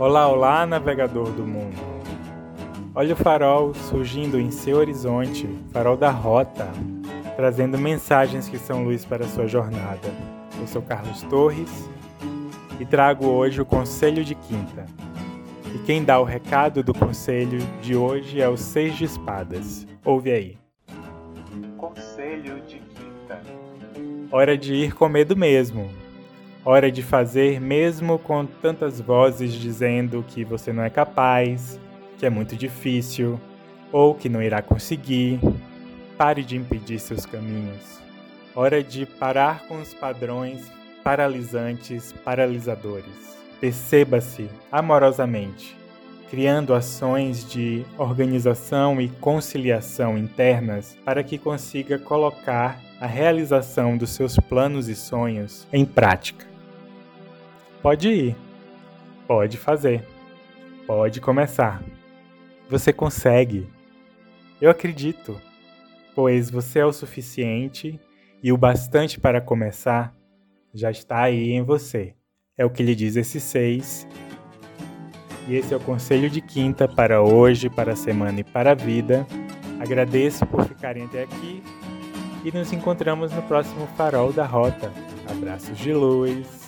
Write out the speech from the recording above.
Olá, olá, navegador do mundo. Olha o farol surgindo em seu horizonte, farol da rota, trazendo mensagens que são luz para a sua jornada. Eu sou Carlos Torres e trago hoje o Conselho de Quinta. E quem dá o recado do conselho de hoje é o Seis de Espadas. Ouve aí. Conselho de Quinta. Hora de ir com medo mesmo, Hora de fazer, mesmo com tantas vozes dizendo que você não é capaz, que é muito difícil ou que não irá conseguir. Pare de impedir seus caminhos. Hora de parar com os padrões paralisantes, paralisadores. Perceba-se amorosamente, criando ações de organização e conciliação internas para que consiga colocar a realização dos seus planos e sonhos em prática. Pode ir. Pode fazer. Pode começar. Você consegue. Eu acredito, pois você é o suficiente e o bastante para começar já está aí em você. É o que lhe diz esse seis. E esse é o conselho de quinta para hoje, para a semana e para a vida. Agradeço por ficarem até aqui e nos encontramos no próximo Farol da Rota. Abraços de luz.